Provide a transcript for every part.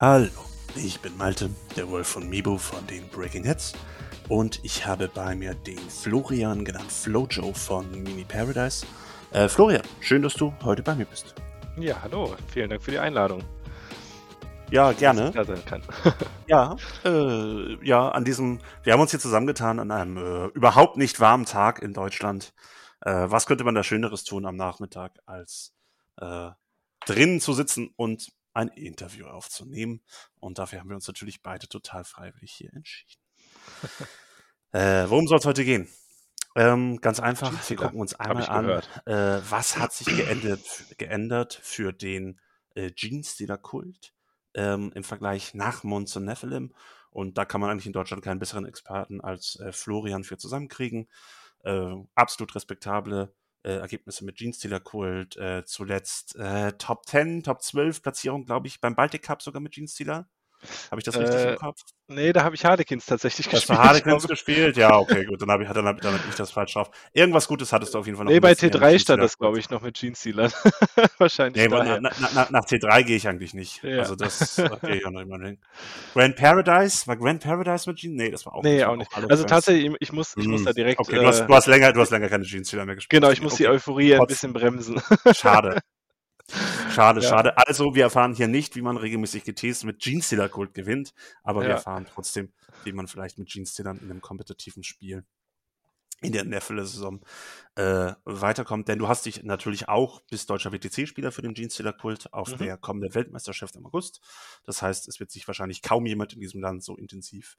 Hallo, ich bin Malte, der Wolf von Mibo von den Breaking Heads und ich habe bei mir den Florian, genannt Flojo von Mini Paradise. Äh, Florian, schön, dass du heute bei mir bist. Ja, hallo, vielen Dank für die Einladung. Ja, gerne. Ja, äh, ja, an diesem, wir haben uns hier zusammengetan an einem äh, überhaupt nicht warmen Tag in Deutschland. Äh, was könnte man da Schöneres tun am Nachmittag, als äh, drinnen zu sitzen und ein Interview aufzunehmen? Und dafür haben wir uns natürlich beide total freiwillig hier entschieden. äh, worum soll es heute gehen? Ähm, ganz einfach, wir gucken uns einmal an, äh, was hat sich geändert, geändert für den äh, Jeans-Dealer-Kult ähm, im Vergleich nach Mons und Nephilim. Und da kann man eigentlich in Deutschland keinen besseren Experten als äh, Florian für zusammenkriegen. Äh, absolut respektable äh, Ergebnisse mit Jeans-Stealer Kult. Äh, zuletzt äh, Top 10, Top 12 Platzierung, glaube ich, beim Baltic Cup sogar mit Jeans-Stealer. Habe ich das richtig Äh, im Kopf? Nee, da habe ich Harlequins tatsächlich Das gespielt. war Harlequins gespielt? Ja, okay, gut. Dann habe ich, dann hab, dann hab ich das falsch drauf. Irgendwas Gutes hattest du auf jeden Fall noch. Nee, bei letzten Jahr mit T3 stand das, glaube ich, noch mit Jeans-Sealern. Wahrscheinlich Nee, na, na, na, nach T3 gehe ich eigentlich nicht. Ja. Also das da gehe ich auch noch immer hin. Grand Paradise? War Grand Paradise mit Jeans? Nee, das war auch Nee, das auch waren nicht. alle Also tatsächlich, ich muss, ich muss da direkt. Okay, du hast, äh, du hast länger, du hast länger keine Jeans-Spieler mehr gespielt. genau, ich muss die okay. Euphorie ein Trotz- bisschen bremsen. Schade. Schade, Ja. schade. Also, wir erfahren hier nicht, wie man regelmäßig GTs mit Jeans-Stealer Kult gewinnt, aber wir Ja. erfahren trotzdem, wie man vielleicht mit Jeans-Stealern in einem kompetitiven Spiel in der Neffele-Saison äh, weiterkommt. Denn du hast dich natürlich auch bis deutscher WTC-Spieler für den Jeans-Stealer-Kult auf Mhm. der kommenden Weltmeisterschaft im August. Das heißt, es wird sich wahrscheinlich kaum jemand in diesem Land so intensiv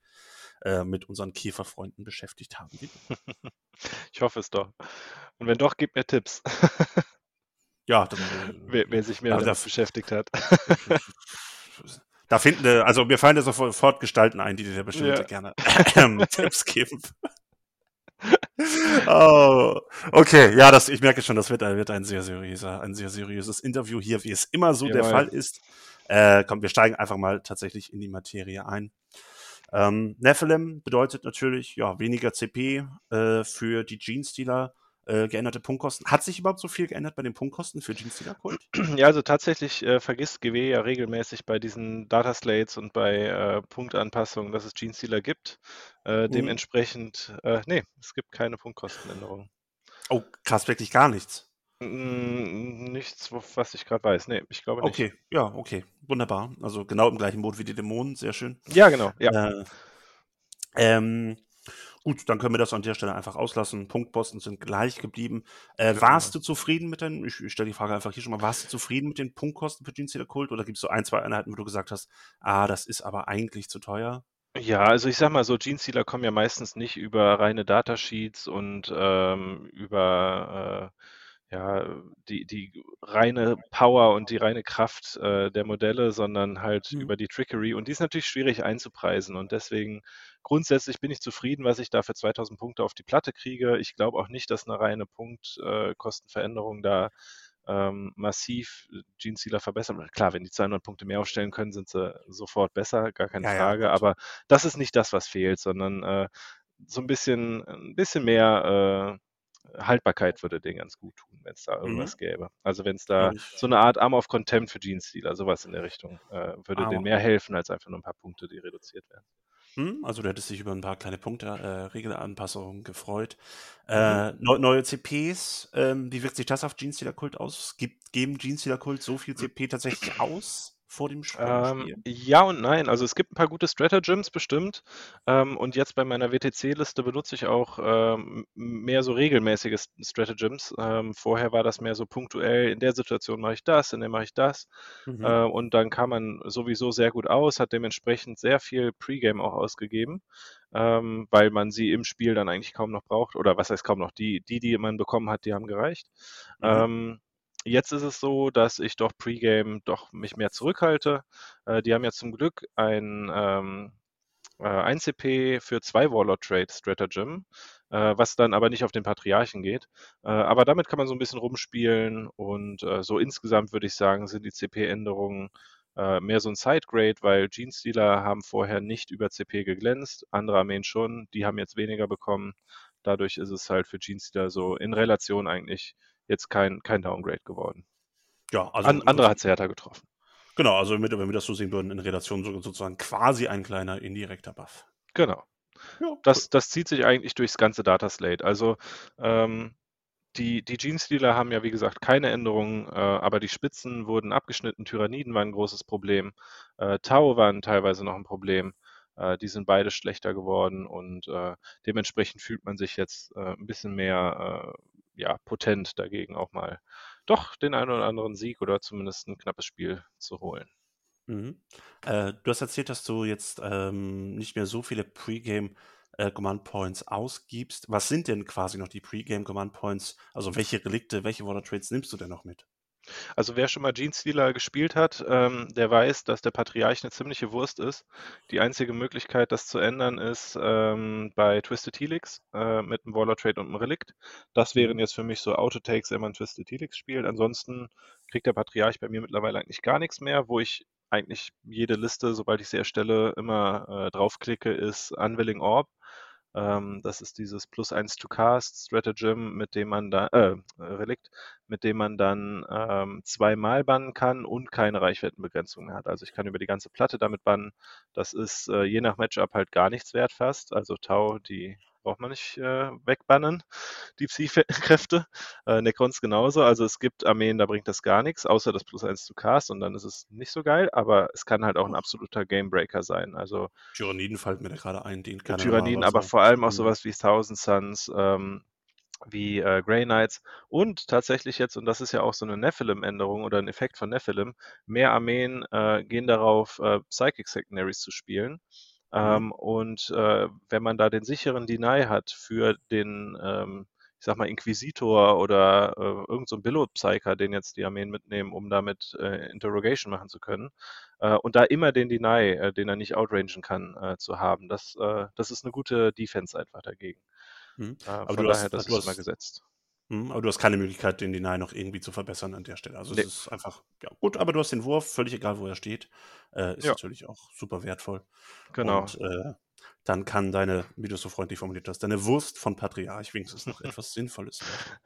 äh, mit unseren Käferfreunden beschäftigt haben. Ich hoffe es doch. Und wenn doch, gib mir Tipps, Ja, dann, äh, wer, wer sich mehr Also damit beschäftigt hat. Da finden, also mir fallen da sofort Gestalten ein, die dir bestimmt Ja. gerne ähm, Tipps geben. oh, okay, ja, das, ich merke schon, das wird, ein- wird ein sehr seriöser, ein sehr seriöses Interview hier, wie es immer so der Jawohl. Fall ist. Äh, komm, wir steigen einfach mal tatsächlich in die Materie ein. Ähm, Nephilim bedeutet natürlich ja weniger CP äh, für die Jeans-Dealer, äh, geänderte Punktkosten. Hat sich überhaupt so viel geändert bei den Punktkosten für Jeans-Dealer-Kult? Ja, also tatsächlich äh, vergisst GW ja regelmäßig bei diesen Data Slates und bei äh, Punktanpassungen, dass es Gene-Stealer gibt. Äh, Mhm. dementsprechend, äh, nee, es gibt keine Punktkostenänderung. Oh, krass, wirklich gar nichts. Mm, Nichts, was ich gerade weiß. Nee, ich glaube nicht. Okay, ja, okay, wunderbar. Also genau im gleichen Boot wie die Dämonen, sehr schön. Ja, genau. Ja. Äh, ähm, gut, dann können wir das an der Stelle einfach auslassen. Punktposten sind gleich geblieben. Äh, Genau. Warst du zufrieden mit deinen, ich, ich stelle die Frage einfach hier schon mal, warst du zufrieden mit den Punktkosten für Stealer Kult oder gibt es so ein, zwei Einheiten, wo du gesagt hast, ah, das ist aber eigentlich zu teuer? Ja, also ich sag mal so, Gene-Stealer kommen ja meistens nicht über reine Datasheets und ähm, über äh, ja, die, die reine Power und die reine Kraft äh, der Modelle, sondern halt Mhm. über die Trickery. Und die ist natürlich schwierig einzupreisen. Und deswegen grundsätzlich bin ich zufrieden, was ich da für 2000 Punkte auf die Platte kriege. Ich glaube auch nicht, dass eine reine Punktkostenveränderung da ähm, massiv Gene-Stealer verbessern. Klar, wenn die 200 Punkte mehr aufstellen können, sind sie sofort besser, gar keine Ja, ja, Frage. gut. Aber das ist nicht das, was fehlt, sondern äh, so ein bisschen, ein bisschen mehr äh, Haltbarkeit würde denen ganz gut tun, wenn es da irgendwas gäbe. Also wenn es da ich. so eine Art Arm of Contempt für Gene-Stealer, sowas in der Richtung, äh, würde denen mehr helfen, als einfach nur ein paar Punkte, die reduziert werden. Hm, also du hättest dich über ein paar kleine Punkte, äh, Regelanpassungen gefreut. Mhm. Äh, neu, neue CPs, ähm, wie wirkt sich das auf Gene Stealer Kult aus? Gibt, geben Gene Stealer Kult so viel CP tatsächlich aus vor dem Sp- Ähm, Spiel? ja und nein. Also es gibt ein paar gute Stratagems bestimmt. Ähm, und jetzt bei meiner WTC-Liste benutze ich auch ähm, mehr so regelmäßige Stratagems. Ähm, vorher war das mehr so punktuell, in der Situation mache ich das, in der mache ich das. Mhm. Äh, und dann kam man sowieso sehr gut aus, hat dementsprechend sehr viel Pre-Game auch ausgegeben, ähm, weil man sie im Spiel dann eigentlich kaum noch braucht. Oder was heißt kaum noch? Die, die, die man bekommen hat, die haben gereicht. Mhm. Ähm, jetzt ist es so, dass ich doch Pre-Game doch mich mehr zurückhalte. Äh, die haben ja zum Glück ein, ähm, äh, ein CP für zwei Warlord Trade Stratagem, äh, was dann aber nicht auf den Patriarchen geht. Äh, aber damit kann man so ein bisschen rumspielen und äh, so insgesamt würde ich sagen, sind die CP-Änderungen äh, mehr so ein Sidegrade, weil Gene-Stealer haben vorher nicht über CP geglänzt, andere Armeen schon, die haben jetzt weniger bekommen. Dadurch ist es halt für Gene-Stealer so in Relation eigentlich jetzt kein, kein Downgrade geworden. ja, also An, andere hat es härter getroffen. Genau, also mit, wenn wir das so sehen würden, in Relation sozusagen quasi ein kleiner indirekter Buff. Genau. Ja, das, cool. das zieht sich eigentlich durchs ganze Data Slate. Also ähm, die, die Gene-Stealer haben ja, wie gesagt, keine Änderungen, äh, aber die Spitzen wurden abgeschnitten. Tyranniden waren ein großes Problem. Äh, Tau waren teilweise noch ein Problem. Äh, die sind beide schlechter geworden und äh, dementsprechend fühlt man sich jetzt äh, ein bisschen mehr äh, ja, potent dagegen auch mal doch den einen oder anderen Sieg oder zumindest ein knappes Spiel zu holen. Mhm. Äh, du hast erzählt, dass du jetzt ähm, nicht mehr so viele Pre-Game äh, Command Points ausgibst. Was sind denn quasi noch die Pre-Game Command Points? Also welche Relikte, welche Water Trades nimmst du denn noch mit? Also wer schon mal Gene Stealer gespielt hat, ähm, der weiß, dass der Patriarch eine ziemliche Wurst ist. Die einzige Möglichkeit, das zu ändern, ist ähm, bei Twisted Helix äh, mit einem Waller Trade und einem Relikt. Das wären mhm. jetzt für mich so Autotakes, wenn man Twisted Helix spielt. Ansonsten kriegt der Patriarch bei mir mittlerweile eigentlich gar nichts mehr, wo ich eigentlich jede Liste, sobald ich sie erstelle, immer äh, draufklicke, ist Unwilling Orb. Ähm, das ist dieses Plus 1 to Cast Stratagem, mit dem man da, äh, Relikt, mit dem man dann ähm, zweimal bannen kann und keine Reichweitenbegrenzung mehr hat. Also ich kann über die ganze Platte damit bannen. Das ist äh, je nach Matchup halt gar nichts wert fast. Also Tau, die braucht man nicht äh, wegbannen, die Psy-Kräfte. Äh, Necrons genauso. Also es gibt Armeen, da bringt das gar nichts, außer das Plus 1 zu Cast und dann ist es nicht so geil, aber es kann halt auch ein absoluter Gamebreaker sein. Also Tyranniden fällt mir da gerade ein, den kann Tyranniden, aber vor allem auch sowas wie Thousand Suns, ähm, wie äh, Grey Knights und tatsächlich jetzt, und das ist ja auch so eine Nephilim-Änderung oder ein Effekt von Nephilim, mehr Armeen äh, gehen darauf, äh, Psychic Secondaries zu spielen. Mhm. Ähm, und äh, wenn man da den sicheren Deny hat für den, ähm, ich sag mal, Inquisitor oder äh, irgendein so Billo-Psyker, den jetzt die Armeen mitnehmen, um damit äh, Interrogation machen zu können, äh, und da immer den Deny, äh, den er nicht outrangen kann, äh, zu haben, das, äh, das ist eine gute Defense einfach dagegen. Mhm. Aber von daher, hast, das ist hast, immer gesetzt. Hm, aber du hast keine Möglichkeit, den Deny noch irgendwie zu verbessern an der Stelle. Also nee. es ist einfach, ja gut, aber du hast den Wurf, völlig egal, wo er steht. Äh, ist ja. natürlich auch super wertvoll. Genau. Und äh, dann kann deine, wie du es so freundlich formuliert hast, deine Wurst von Patriarch wenigstens noch etwas Sinnvolles werden.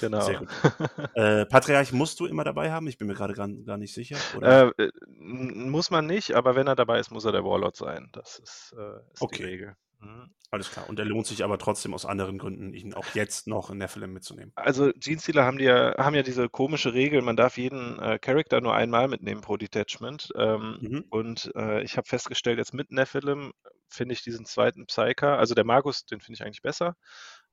Genau. Sehr gut. äh, Patriarch musst du immer dabei haben? Ich bin mir gerade gar, gar nicht sicher. Äh, äh muss man nicht, aber wenn er dabei ist, muss er der Warlord sein. Das ist, äh, ist okay. die Regel. Mhm. Alles klar. Und er lohnt sich aber trotzdem aus anderen Gründen, ihn auch jetzt noch in Nephilim mitzunehmen. Also Genestealer haben, die ja, haben ja diese komische Regel, man darf jeden äh, Charakter nur einmal mitnehmen pro Detachment. Ähm, mhm. Und äh, ich habe festgestellt, jetzt mit Nephilim finde ich diesen zweiten Psyker, also der Magus, den finde ich eigentlich besser.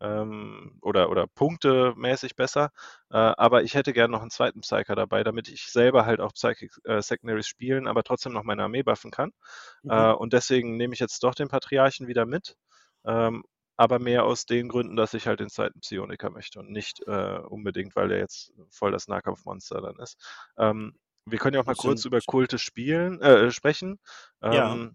Ähm, oder, oder punktemäßig besser. Äh, aber ich hätte gerne noch einen zweiten Psyker dabei, damit ich selber halt auch Psychic äh, Secondaries spielen, aber trotzdem noch meine Armee buffen kann. Mhm. Äh, und deswegen nehme ich jetzt doch den Patriarchen wieder mit. Ähm, aber mehr aus den Gründen, dass ich halt den zweiten Psioniker möchte und nicht äh, unbedingt, weil der jetzt voll das Nahkampfmonster dann ist. Ähm, wir können ja auch mal kurz über Kulte spielen, äh, sprechen. Ja.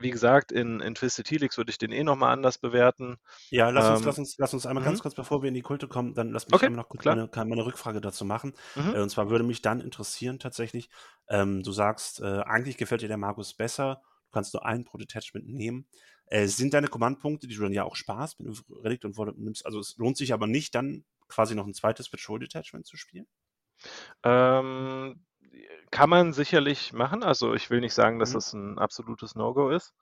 Wie gesagt, in, in Twisted Helix würde ich den eh nochmal anders bewerten. Ja, lass uns, ähm, lass uns, lass uns einmal ganz mhm. kurz, bevor wir in die Kulte kommen, dann lass mich okay, einmal noch kurz meine, meine, Rückfrage dazu machen. Mhm. Äh, und zwar würde mich dann interessieren tatsächlich, ähm, du sagst, äh, eigentlich gefällt dir der Magus besser, du kannst nur einen pro Detachment nehmen. Äh, sind deine Kommandpunkte, die du dann ja auch sparst, wenn du Relikt und Volley nimmst, also es lohnt sich aber nicht, dann quasi noch ein zweites Patrol Detachment zu spielen? Ähm, kann man sicherlich machen. Also ich will nicht sagen, dass mhm. das ein absolutes No-Go ist.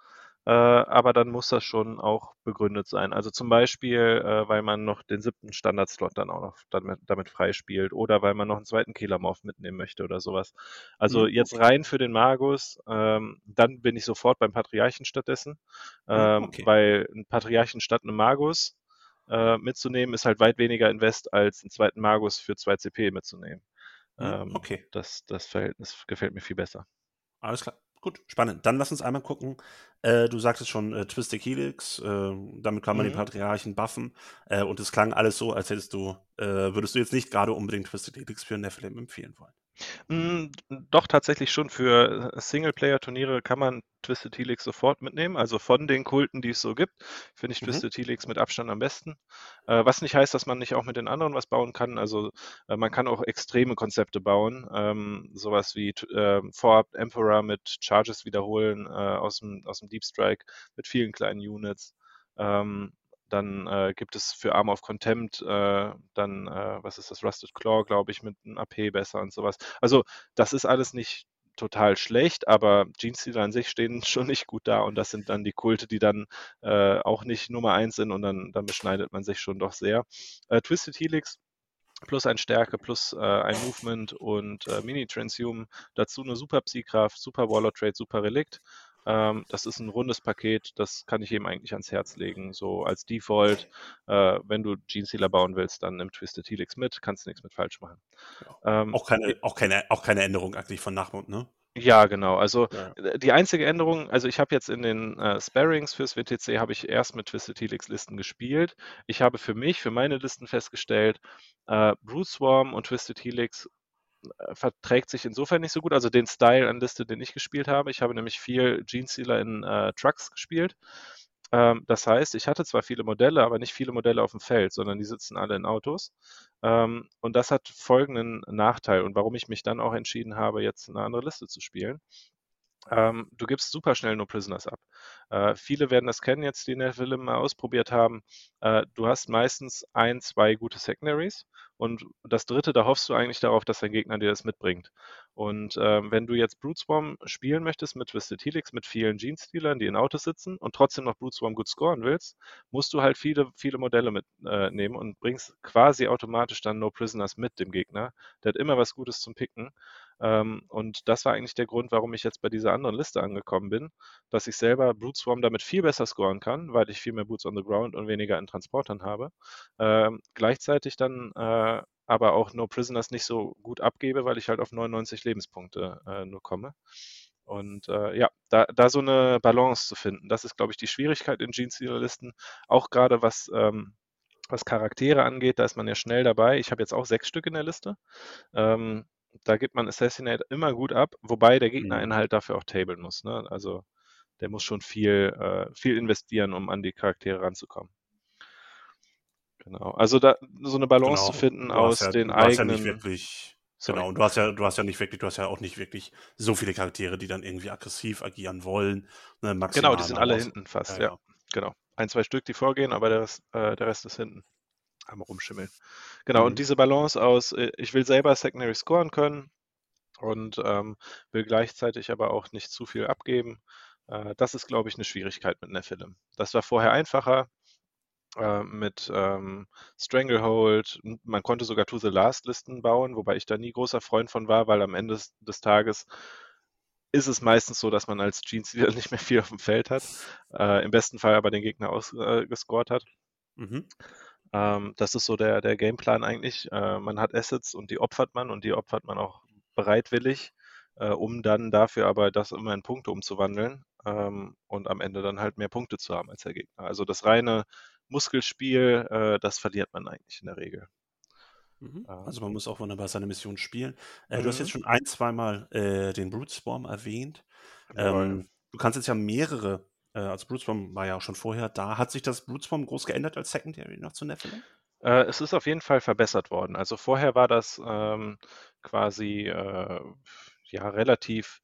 Äh, aber dann muss das schon auch begründet sein. Also zum Beispiel, äh, weil man noch den siebten Standardslot dann auch noch damit, damit freispielt oder weil man noch einen zweiten Killermorph mitnehmen möchte oder sowas. Also mhm. jetzt rein für den Magus, ähm, dann bin ich sofort beim Patriarchen stattdessen, mhm, ähm, okay. weil ein Patriarchen statt einem Magus äh, mitzunehmen ist halt weit weniger Invest als einen zweiten Magus für 2 CP mitzunehmen. Mhm, ähm, okay. Das, das Verhältnis gefällt mir viel besser. Alles klar. Gut, spannend. Dann lass uns einmal gucken. Äh, du sagtest schon äh, Twisted Helix, äh, damit kann man mhm. den Patriarchen buffen. Äh, und es klang alles so, als hättest du, äh, würdest du jetzt nicht gerade unbedingt Twisted Helix für Nephilim empfehlen wollen. Mm, doch, tatsächlich schon. Für äh, Singleplayer-Turniere kann man Twisted Helix sofort mitnehmen. Also von den Kulten, die es so gibt, finde ich mhm. Twisted Helix mit Abstand am besten. Äh, was nicht heißt, dass man nicht auch mit den anderen was bauen kann. Also äh, man kann auch extreme Konzepte bauen. Ähm, sowas wie äh, Vorab Emperor mit Charges wiederholen äh, aus, dem, aus dem Deep Strike mit vielen kleinen Units. Ähm, dann äh, gibt es für Arm of Contempt äh, dann, äh, was ist das, Rusted Claw, glaube ich, mit einem AP besser und sowas. Also das ist alles nicht total schlecht, aber Genestealer an sich stehen schon nicht gut da und das sind dann die Kulte, die dann äh, auch nicht Nummer eins sind und dann, dann beschneidet man sich schon doch sehr. Äh, Twisted Helix plus ein Stärke, plus äh, ein Movement und äh, Mini-Transhuman. Dazu eine super Psykraft, super Waller Trade, super Relikt. Ähm, das ist ein rundes Paket, das kann ich eben eigentlich ans Herz legen. So als Default, äh, wenn du Genestealer bauen willst, dann nimm Twisted Helix mit, kannst nichts mit falsch machen. Ja. Ähm, auch, keine, auch, keine, auch keine Änderung eigentlich von Nachmund, ne? Ja, genau. Also ja. Die einzige Änderung, also ich habe jetzt in den äh, Sparings fürs WTC habe ich erst mit Twisted Helix Listen gespielt. Ich habe für mich, für meine Listen festgestellt, äh, Brute Swarm und Twisted Helix verträgt sich insofern nicht so gut. Also den Style an Liste, den ich gespielt habe. Ich habe nämlich viel Gene Stealer in äh, Trucks gespielt. Ähm, das heißt, ich hatte zwar viele Modelle, aber nicht viele Modelle auf dem Feld, sondern die sitzen alle in Autos. Ähm, und das hat folgenden Nachteil und warum ich mich dann auch entschieden habe, jetzt eine andere Liste zu spielen. Ähm, du gibst super schnell nur Prisoners ab. Äh, viele werden das kennen jetzt, die in der Film mal ausprobiert haben. Äh, du hast meistens ein, zwei gute Secondaries und das dritte, da hoffst du eigentlich darauf, dass dein Gegner dir das mitbringt. Und ähm, wenn du jetzt Brute Swarm spielen möchtest mit Twisted Helix, mit vielen Gene-Stealern, die in Autos sitzen und trotzdem noch Brute Swarm gut scoren willst, musst du halt viele, viele Modelle mitnehmen äh, und bringst quasi automatisch dann No Prisoners mit dem Gegner. Der hat immer was Gutes zum Picken. Ähm, und das war eigentlich der Grund, warum ich jetzt bei dieser anderen Liste angekommen bin, dass ich selber Brute Swarm damit viel besser scoren kann, weil ich viel mehr Boots on the Ground und weniger in Transportern habe. Ähm, gleichzeitig dann äh, aber auch No Prisoners nicht so gut abgebe, weil ich halt auf 99 Lebenspunkte äh, nur komme. Und äh, ja, da, da so eine Balance zu finden, das ist, glaube ich, die Schwierigkeit in Gene-Stealer-Listen. Auch gerade was, ähm, was Charaktere angeht, da ist man ja schnell dabei. Ich habe jetzt auch sechs Stück in der Liste. Ähm, da gibt man Assassinate immer gut ab, wobei der Gegner einen mhm. halt dafür auch tablen muss. Ne? Also der muss schon viel, äh, viel investieren, um an die Charaktere ranzukommen. Genau. Also da so eine Balance genau. zu finden aus ja, den du eigenen. Hast ja nicht wirklich, Sorry. genau, und du hast ja, du hast ja nicht wirklich, du hast ja auch nicht wirklich so viele Charaktere, die dann irgendwie aggressiv agieren wollen. Ne, genau, die sind alle hinten fast, ja, ja. Genau. Ein, zwei Stück, die vorgehen, aber der Rest, äh, der Rest ist hinten. Am rumschimmeln. Genau, mhm. und diese Balance aus, äh, ich will selber Secondary scoren können und ähm, will gleichzeitig aber auch nicht zu viel abgeben. Äh, das ist, glaube ich, eine Schwierigkeit mit Nephilim. Das war vorher einfacher äh, mit ähm, Stranglehold. Man konnte sogar To the Last Listen bauen, wobei ich da nie großer Freund von war, weil am Ende des, des Tages ist es meistens so, dass man als Jeans wieder nicht mehr viel auf dem Feld hat. Äh, Im besten Fall aber den Gegner ausgescored äh, hat. Mhm. Ähm, das ist so der, der Gameplan eigentlich. Äh, man hat Assets und die opfert man und die opfert man auch bereitwillig, äh, um dann dafür aber das immer in Punkte umzuwandeln ähm, und am Ende dann halt mehr Punkte zu haben als der Gegner. Also das reine Muskelspiel, äh, das verliert man eigentlich in der Regel. Mhm. Also man muss auch wunderbar seine Mission spielen. Mhm. Du hast jetzt mhm. schon ein, zweimal äh, den Brute Swarm erwähnt. Ähm, du kannst jetzt ja mehrere äh, also Blutswarm war ja auch schon vorher da. Hat sich das Blutswarm groß geändert als Secondary noch zu Nephilim? Äh, es ist auf jeden Fall verbessert worden. Also vorher war das ähm, quasi äh, ja relativ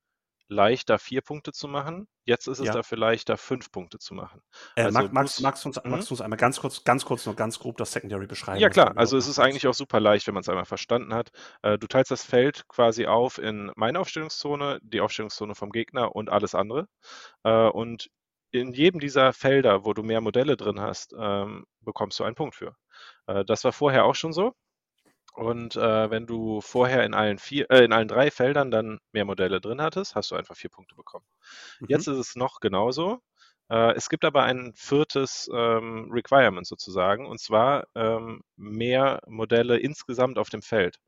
leichter, vier Punkte zu machen. Jetzt ist es ja. dafür leichter, fünf Punkte zu machen. Äh, also mag, magst, magst, du uns, magst du uns einmal ganz kurz, ganz kurz nur ganz grob das Secondary beschreiben? Ja klar, also es ist eigentlich auch super leicht, wenn man es einmal verstanden hat. Äh, du teilst das Feld quasi auf in meine Aufstellungszone, die Aufstellungszone vom Gegner und alles andere. Äh, und in jedem dieser Felder, wo du mehr Modelle drin hast, ähm, bekommst du einen Punkt für. Äh, das war vorher auch schon so. Und äh, wenn du vorher in allen vier, äh, in allen drei Feldern dann mehr Modelle drin hattest, hast du einfach vier Punkte bekommen. Mhm. Jetzt ist es noch genauso. Äh, es gibt aber ein viertes ähm, Requirement sozusagen, und zwar ähm, mehr Modelle insgesamt auf dem Feld.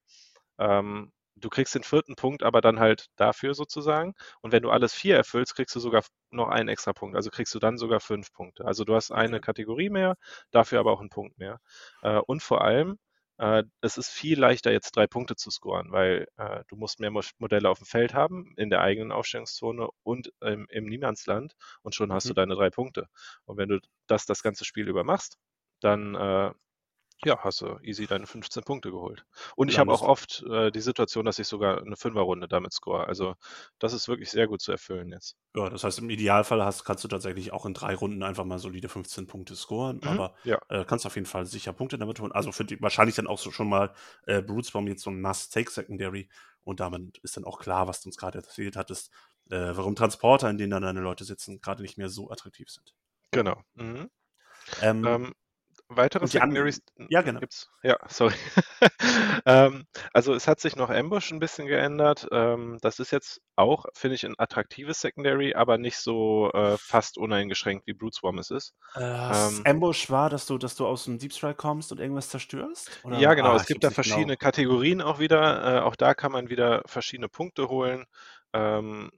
Ähm, du kriegst den vierten Punkt, aber dann halt dafür sozusagen. Und wenn du alles vier erfüllst, kriegst du sogar noch einen extra Punkt. Also kriegst du dann sogar fünf Punkte. Also du hast eine Kategorie mehr, dafür aber auch einen Punkt mehr. Äh, und vor allem, äh, es ist viel leichter, jetzt drei Punkte zu scoren, weil äh, du musst mehr Modelle auf dem Feld haben, in der eigenen Aufstellungszone und im, im Niemandsland und schon hast mhm. du deine drei Punkte. Und wenn du das das ganze Spiel über machst, dann ja, hast du easy deine 15 Punkte geholt. Und ich habe auch oft äh, die Situation, dass ich sogar eine Fünferrunde damit score. Also das ist wirklich sehr gut zu erfüllen jetzt. Ja, das heißt, im Idealfall hast, kannst du tatsächlich auch in drei Runden einfach mal solide 15 Punkte scoren, mhm, aber ja. äh, kannst auf jeden Fall sicher Punkte damit holen. Also für die, wahrscheinlich dann auch so schon mal äh, Brutesbaum jetzt so ein Must-Take-Secondary und damit ist dann auch klar, was du uns gerade erzählt hattest, äh, warum Transporter, in denen dann deine Leute sitzen, gerade nicht mehr so attraktiv sind. Genau. Mhm. Ähm, ähm, weitere Secondaries ja, genau. gibt's? Ja, sorry. ähm, also es hat sich noch Ambush ein bisschen geändert. Ähm, das ist jetzt auch, finde ich, ein attraktives Secondary, aber nicht so äh, fast uneingeschränkt wie Brute Swarm es ist. Äh, ähm, Ambush war, dass du, dass du aus dem Deep Strike kommst und irgendwas zerstörst? Oder? Ja, genau. Ah, es gibt da verschiedene genau. Kategorien auch wieder. Äh, auch da kann man wieder verschiedene Punkte holen. Ähm,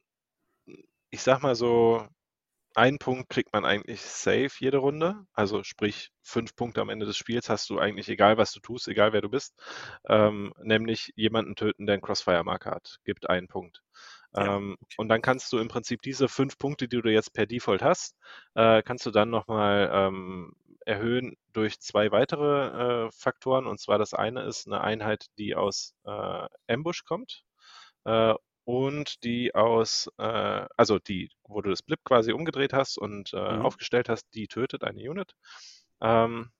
ich sag mal so, einen Punkt kriegt man eigentlich safe jede Runde. Also sprich, fünf Punkte am Ende des Spiels hast du eigentlich, egal was du tust, egal wer du bist. Ähm, nämlich jemanden töten, der einen Crossfire-Marker hat. Gibt einen Punkt. Ja, ähm, okay. Und dann kannst du im Prinzip diese fünf Punkte, die du jetzt per Default hast, äh, kannst du dann nochmal ähm, erhöhen durch zwei weitere äh, Faktoren. Und zwar das eine ist eine Einheit, die aus äh, Ambush kommt. Äh, und die aus, äh, also die, wo du das Blip quasi umgedreht hast und äh, mhm. aufgestellt hast, die tötet eine Unit. Ähm,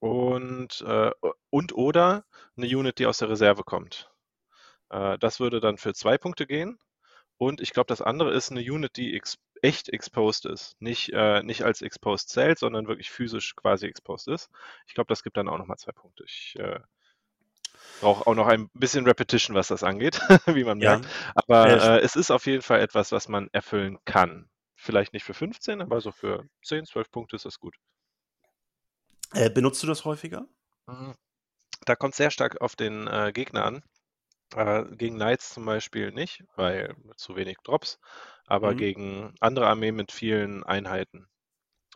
und, äh, und oder eine Unit, die aus der Reserve kommt. Äh, das würde dann für zwei Punkte gehen. Und ich glaube, das andere ist eine Unit, die ex echt exposed ist. Nicht, äh, nicht als exposed zählt, sondern wirklich physisch quasi exposed ist. Ich glaube, das gibt dann auch nochmal zwei Punkte. Ich brauche auch noch ein bisschen Repetition, was das angeht, wie man merkt. Ja. Aber äh, es ist auf jeden Fall etwas, was man erfüllen kann. Vielleicht nicht für 15, aber so für 10, 12 Punkte ist das gut. Äh, benutzt du das häufiger? Mhm. Da kommt sehr stark auf den äh, Gegner an. Äh, gegen Knights zum Beispiel nicht, weil zu wenig Drops, aber mhm. gegen andere Armeen mit vielen Einheiten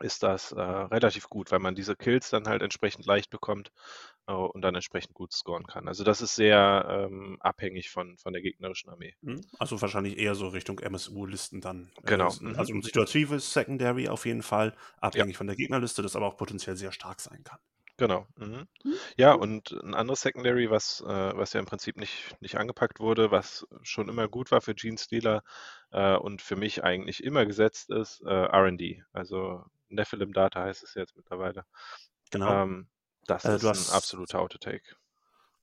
ist das äh, relativ gut, weil man diese Kills dann halt entsprechend leicht bekommt und dann entsprechend gut scoren kann. Also das ist sehr ähm, abhängig von, von der gegnerischen Armee. Mhm. Also wahrscheinlich eher so Richtung MSU-Listen dann. Äh, genau. Äh, also ein situatives Secondary auf jeden Fall, abhängig ja. von der Gegnerliste, das aber auch potenziell sehr stark sein kann. Genau. Mhm. mhm. Ja, und ein anderes Secondary, was, äh, was ja im Prinzip nicht, nicht angepackt wurde, was schon immer gut war für Gene Stealer äh, und für mich eigentlich immer gesetzt ist, äh, RD. Also Nephilim Data heißt es jetzt mittlerweile. Genau. Ähm, das äh, ist hast, ein absoluter Autotake.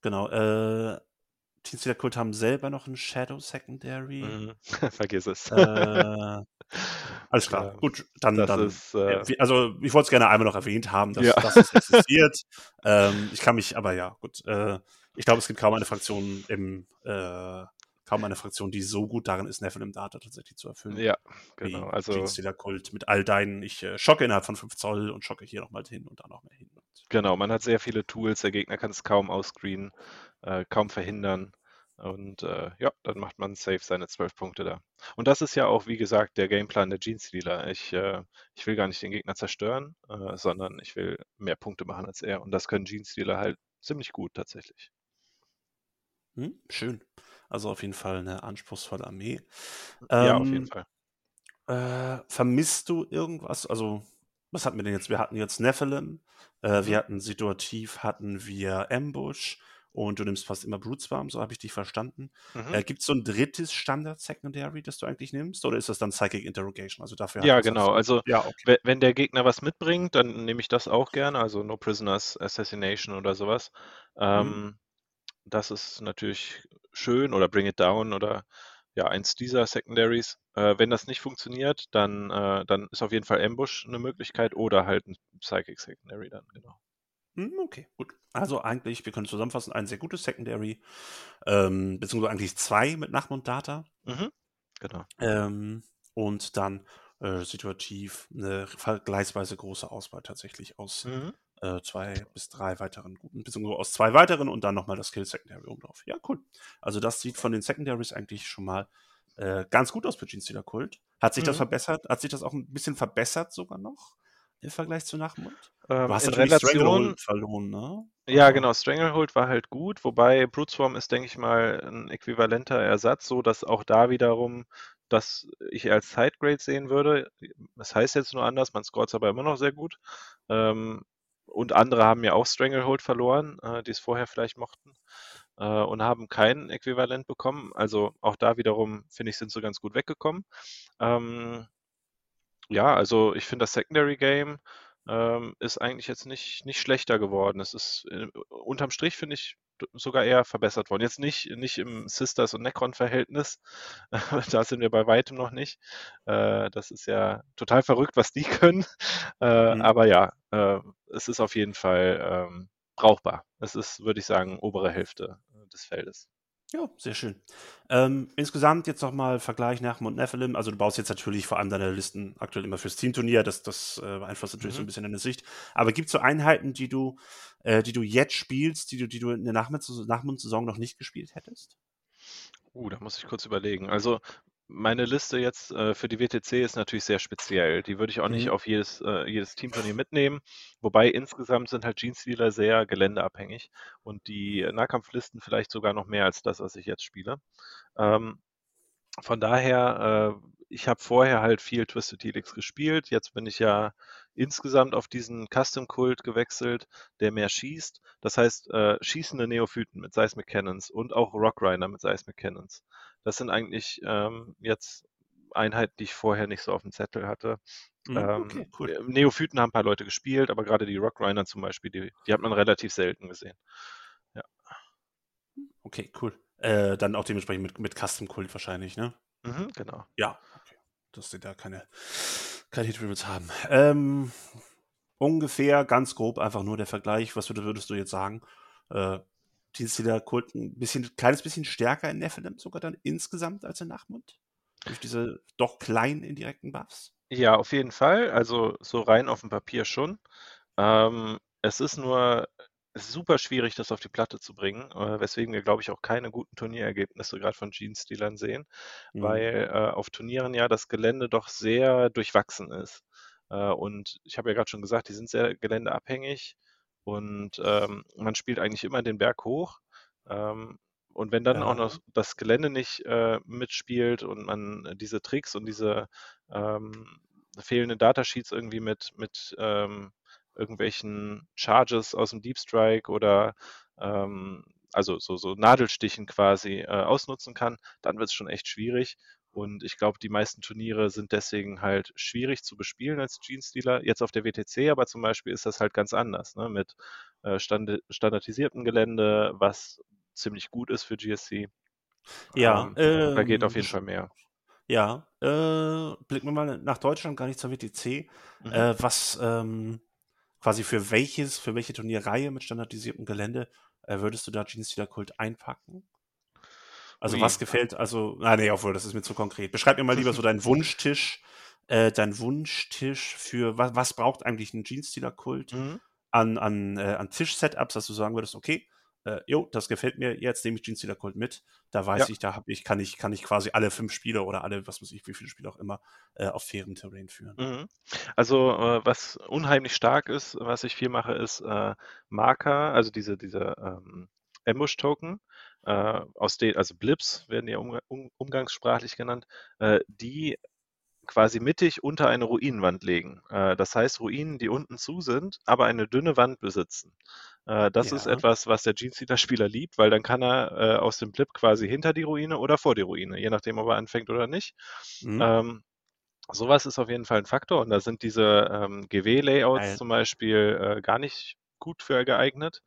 Genau. Äh, Teams der Kult haben selber noch ein Shadow Secondary. Mhm. Vergiss es. Äh, alles klar. Ja, Gut, dann. dann ist, äh, also, ich wollte es gerne einmal noch erwähnt haben, dass, ja. dass es existiert. ähm, ich kann mich, aber ja, gut. Äh, ich glaube, es gibt kaum eine Fraktion im äh, kaum eine Fraktion, die so gut darin ist, Nephilim Data tatsächlich zu erfüllen. Ja, genau. Wie also Stealer Kult mit all deinen, ich äh, schocke innerhalb von 5 Zoll und schocke hier nochmal hin und da noch mehr hin. Genau, man hat sehr viele Tools, der Gegner kann es kaum ausscreenen, äh, kaum verhindern. Und äh, ja, dann macht man safe seine 12 Punkte da. Und das ist ja auch, wie gesagt, der Gameplan der Jeans Dealer. Ich, äh, ich will gar nicht den Gegner zerstören, äh, sondern ich will mehr Punkte machen als er. Und das können Jeans Dealer halt ziemlich gut tatsächlich. Hm, schön. Also auf jeden Fall eine anspruchsvolle Armee. Ja, auf jeden ähm, Fall. Äh, vermisst du irgendwas? Also, was hatten wir denn jetzt? Wir hatten jetzt Nephilim, äh, wir mhm. hatten situativ, hatten wir Ambush und du nimmst fast immer Bruteswarm, so habe ich dich verstanden. Mhm. Äh, Gibt es so ein drittes Standard-Secondary, das du eigentlich nimmst? Oder ist das dann Psychic Interrogation? Also dafür ja, genau. Also ja, okay. wenn der Gegner was mitbringt, dann nehme ich das auch gerne. Also No Prisoners Assassination oder sowas. Mhm. Ähm, das ist natürlich schön oder Bring It Down oder ja, eins dieser Secondaries. Äh, wenn das nicht funktioniert, dann, äh, dann ist auf jeden Fall Ambush eine Möglichkeit oder halt ein Psychic Secondary dann, genau. Hm, okay, gut. Also eigentlich, wir können zusammenfassen, ein sehr gutes Secondary, ähm, beziehungsweise eigentlich zwei mit Nachmund Data. Mhm, genau. Ähm, und dann äh, situativ eine vergleichsweise große Auswahl tatsächlich aus mhm äh, zwei bis drei weiteren guten, beziehungsweise aus zwei weiteren und dann nochmal das Kill Secondary oben drauf. Ja, cool. Also das sieht von den Secondaries eigentlich schon mal äh, ganz gut aus für Gene Stealer Kult. Hat sich mhm. das verbessert? Hat sich das auch ein bisschen verbessert sogar noch? Im Vergleich zu Nachmund? Ähm, du hast in Relation verloren, ne? Ja, genau. Stranglehold war halt gut, wobei Bruteswarm ist, denke ich mal, ein äquivalenter Ersatz, so dass auch da wiederum das ich als Sidegrade sehen würde. Das heißt jetzt nur anders, man scoret es aber immer noch sehr gut. Ähm, und andere haben ja auch Stranglehold verloren, äh, die es vorher vielleicht mochten äh, und haben kein Äquivalent bekommen. Also auch da wiederum, finde ich, sind sie ganz gut weggekommen. Ähm, ja, also ich finde das Secondary Game ähm, ist eigentlich jetzt nicht, nicht schlechter geworden. Es ist äh, unterm Strich, finde ich, sogar eher verbessert worden. Jetzt nicht, nicht im Sisters- und Necron-Verhältnis. da sind wir bei weitem noch nicht. Äh, das ist ja total verrückt, was die können. Äh, mhm. Aber ja, äh, es ist auf jeden Fall ähm, brauchbar. Es ist, würde ich sagen, obere Hälfte äh, des Feldes. Ja, sehr schön. Ähm, insgesamt jetzt nochmal Vergleich nach und Nephilim. Also du baust jetzt natürlich vor allem deine Listen aktuell immer fürs Teamturnier. Das, das äh, beeinflusst natürlich mhm. so ein bisschen deine Sicht. Aber gibt es so Einheiten, die du, äh, die du jetzt spielst, die du, die du in der Nachmund-Saison noch nicht gespielt hättest? Uh, da muss ich kurz überlegen. Also meine Liste jetzt äh, für die WTC ist natürlich sehr speziell. Die würde ich auch nicht mhm. auf jedes, äh, jedes Teamturnier mitnehmen. Wobei insgesamt sind halt Jeans-Dealer sehr geländeabhängig und die Nahkampflisten vielleicht sogar noch mehr als das, was ich jetzt spiele. Ähm, von daher, äh, ich habe vorher halt viel Twisted Helix gespielt. Jetzt bin ich ja insgesamt auf diesen Custom-Kult gewechselt, der mehr schießt. Das heißt, äh, schießende Neophyten mit Seismic Cannons und auch Rock Rider mit Seismic Cannons. Das sind eigentlich ähm, jetzt Einheiten, die ich vorher nicht so auf dem Zettel hatte. Mhm, okay, ähm, cool. Neophyten haben ein paar Leute gespielt, aber gerade die Rock Rider zum Beispiel, die, die hat man relativ selten gesehen. Ja. Okay, cool. Äh, dann auch dementsprechend mit, mit Custom Kult wahrscheinlich, ne? Mhm, genau. Ja, okay. Dass sie da keine, keine Hit haben. Ähm, ungefähr, ganz grob, einfach nur der Vergleich. Was würdest du jetzt sagen? Äh, der Kult ein bisschen, kleines bisschen stärker in Nephilim sogar dann insgesamt als in Nachmund? Durch diese doch kleinen indirekten Buffs? Ja, auf jeden Fall. Also so rein auf dem Papier schon. Ähm, es ist nur super schwierig, das auf die Platte zu bringen, äh, weswegen wir, glaube ich, auch keine guten Turnierergebnisse gerade von Jeans-Dealern sehen, mhm. weil äh, auf Turnieren ja das Gelände doch sehr durchwachsen ist. Äh, und ich habe ja gerade schon gesagt, die sind sehr geländeabhängig und ähm, man spielt eigentlich immer den Berg hoch. Ähm, und wenn dann ja. auch noch das Gelände nicht äh, mitspielt und man diese Tricks und diese ähm, fehlenden Datasheets irgendwie mit, mit ähm, irgendwelchen Charges aus dem Deep Strike oder ähm, also so, so Nadelstichen quasi äh, ausnutzen kann, dann wird es schon echt schwierig. Und ich glaube, die meisten Turniere sind deswegen halt schwierig zu bespielen als Jeans-Dealer. Jetzt auf der WTC aber zum Beispiel ist das halt ganz anders, ne? mit äh, stand standardisiertem Gelände, was ziemlich gut ist für GSC. Ja, ähm, da geht auf jeden Fall mehr. Ja, äh, blicken wir mal nach Deutschland, gar nicht zur WTC. Mhm. Äh, was ähm, quasi für welches, für welche Turnierreihe mit standardisiertem Gelände äh, würdest du da Jeans Dealer Kult einpacken? Also Ui. was gefällt, also, ah nee, obwohl, das ist mir zu konkret. Beschreib mir mal lieber so deinen Wunschtisch, äh, dein Wunschtisch für, was, was braucht eigentlich ein Jeans-Dealer-Kult mhm. an, an, äh, an Tisch-Setups, dass du sagen würdest, okay, äh, jo, das gefällt mir, jetzt nehme ich Jeans Dealer Kult mit. Da weiß ja. ich, da habe ich, kann ich, kann ich quasi alle fünf Spiele oder alle, was weiß ich, wie viele Spiele auch immer, äh, auf fairem Terrain führen. Mhm. Also, äh, was unheimlich stark ist, was ich viel mache, ist äh, Marker, also diese, diese ähm, Ambush-Token, äh, aus den, also Blips werden ja um, um, umgangssprachlich genannt, äh, die quasi mittig unter eine Ruinenwand legen. Äh, das heißt, Ruinen, die unten zu sind, aber eine dünne Wand besitzen. Äh, das ja. ist etwas, was der Jeans-Spieler liebt, weil dann kann er äh, aus dem Blip quasi hinter die Ruine oder vor die Ruine, je nachdem, ob er anfängt oder nicht. Mhm. Ähm, sowas ist auf jeden Fall ein Faktor und da sind diese ähm, GW-Layouts zum Beispiel äh, gar nicht gut für geeignet.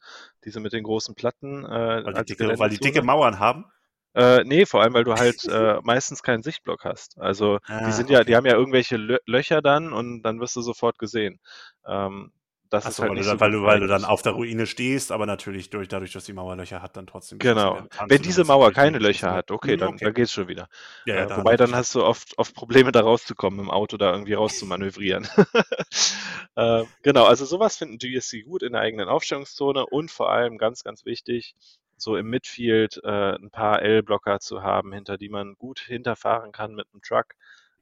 Diese mit den großen Platten. Äh, weil, die dicke, weil die dicke Mauern haben? Äh, nee, vor allem, weil du halt äh, meistens keinen Sichtblock hast. Also ah, die sind ja, die haben ja irgendwelche Lö Löcher dann und dann wirst du sofort gesehen. Ähm, das Achso, ist halt weil, du dann, so weil, du, weil du dann auf der Ruine stehst, aber natürlich durch, dadurch, dass die Mauer Löcher hat, dann trotzdem. Genau. Wenn diese Mauer keine Löcher hat, okay, hm, dann, okay. dann geht's schon wieder. Ja, ja, äh, wobei dann hast du oft, oft Probleme, da rauszukommen, im Auto da irgendwie rauszumanövrieren. äh, genau, also sowas finden GSC gut in der eigenen Aufstellungszone und vor allem ganz, ganz wichtig, so im Midfield äh, ein paar L-Blocker zu haben, hinter die man gut hinterfahren kann mit einem Truck.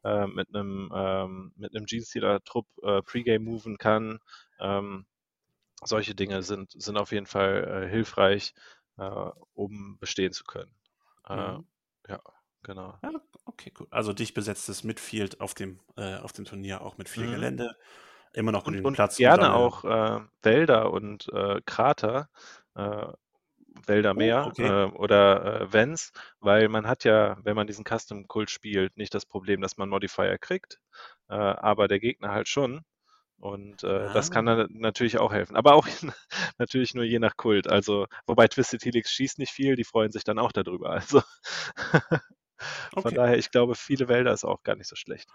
Äh, mit einem ähm, mit einem Jeans-Trupp äh, Pre-Game moven kann, ähm, solche Dinge sind, sind auf jeden Fall äh, hilfreich, äh, um bestehen zu können. Äh, mhm. Ja, genau. Ja, okay, gut. Also dicht besetztes Midfield auf dem, äh, auf dem Turnier auch mit viel mhm. Gelände. immer noch genügend und Platz. gerne auch äh, Wälder und Krater, Wälder mehr Oh, okay. äh, oder äh, Vents, weil man hat ja, wenn man diesen Custom-Kult spielt, nicht das Problem, dass man Modifier kriegt, äh, aber der Gegner halt schon. Und äh, das kann Ah. dann natürlich auch helfen. Aber auch natürlich nur je nach Kult. Also, wobei Twisted Helix schießt nicht viel, die freuen sich dann auch darüber. Also von Okay. daher, ich glaube, viele Wälder ist auch gar nicht so schlecht.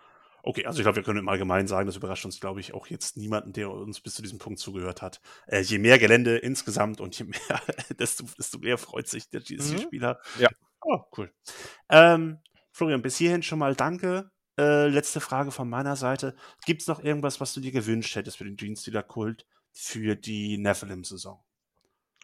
Okay, also ich glaube, wir können im Allgemeinen sagen, das überrascht uns, glaube ich, auch jetzt niemanden, der uns bis zu diesem Punkt zugehört hat. Äh, je mehr Gelände insgesamt und je mehr, desto, desto mehr freut sich der GSC-Spieler. Ja. Oh, cool. Ähm, Florian, bis hierhin schon mal danke. Äh, letzte Frage von meiner Seite. Gibt es noch irgendwas, was du dir gewünscht hättest für den Genestealer-Kult für die Nephilim-Saison?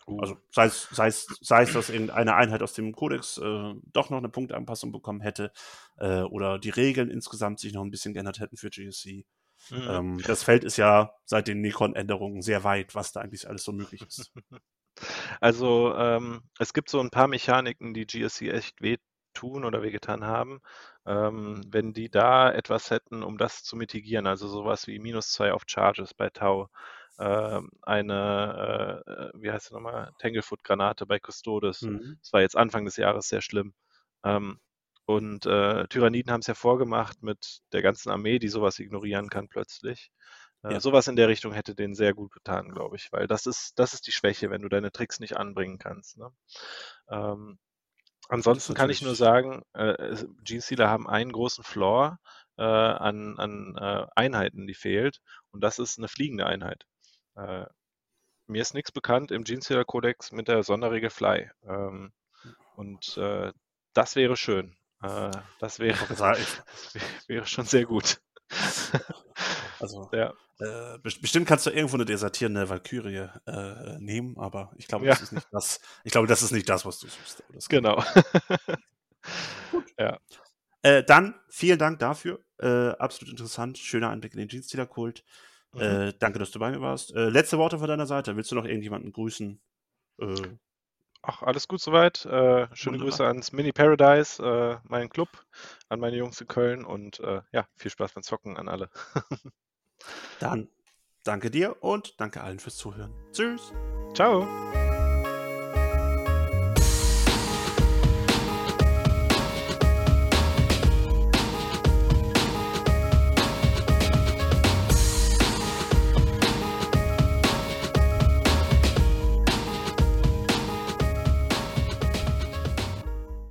Uh, Also sei es, sei es, sei es, dass irgendeine Einheit aus dem Kodex äh, doch noch eine Punktanpassung bekommen hätte äh, oder die Regeln insgesamt sich noch ein bisschen geändert hätten für GSC. mhm. Ähm, das Feld ist ja seit den Nikon-Änderungen sehr weit, was da eigentlich alles so möglich ist. Also ähm, es gibt so ein paar Mechaniken, die GSC echt wehtun oder wehgetan haben. Ähm, wenn die da etwas hätten, um das zu mitigieren, also sowas wie minus zwei auf Charges bei Tau, ähm, eine, äh, äh, wie heißt sie nochmal, Tanglefoot-Granate bei Custodes. Mhm. Das war jetzt Anfang des Jahres sehr schlimm. Ähm, und äh, Tyranniden haben es ja vorgemacht mit der ganzen Armee, die sowas ignorieren kann plötzlich. Äh, Ja. Sowas in der Richtung hätte denen sehr gut getan, glaube ich, weil das ist, das ist die Schwäche, wenn du deine Tricks nicht anbringen kannst. Ne? Ähm, ansonsten kann ich nur sagen, äh, es- Gene-Stealer haben einen großen Flaw äh, an, an äh, Einheiten, die fehlt, und das ist eine fliegende Einheit. Äh, mir ist nichts bekannt im Gene-Stealer-Kodex mit der Sonderregel Fly. Ähm, und äh, das wäre schön. Äh, das wäre, das wär- wäre schon sehr gut. Also, ja. äh, best- bestimmt kannst du irgendwo eine desertierende Valkyrie äh, nehmen, aber ich glaube, Ja. das ist nicht das. Ich glaube, das ist nicht das, was du suchst. Das kann- Genau. Äh, dann vielen Dank dafür. Äh, absolut interessant. Schöner Einblick in den Jeans-Kult. Mhm. Äh, danke, dass du bei mir warst. Äh, letzte Worte von deiner Seite. Willst du noch irgendjemanden grüßen? Ach, alles gut soweit. Äh, schöne Wunderbar. Grüße ans Mini Paradise, äh, meinen Club, an meine Jungs in Köln und äh, ja, viel Spaß beim Zocken an alle. dann danke dir und danke allen fürs Zuhören. Tschüss. Ciao.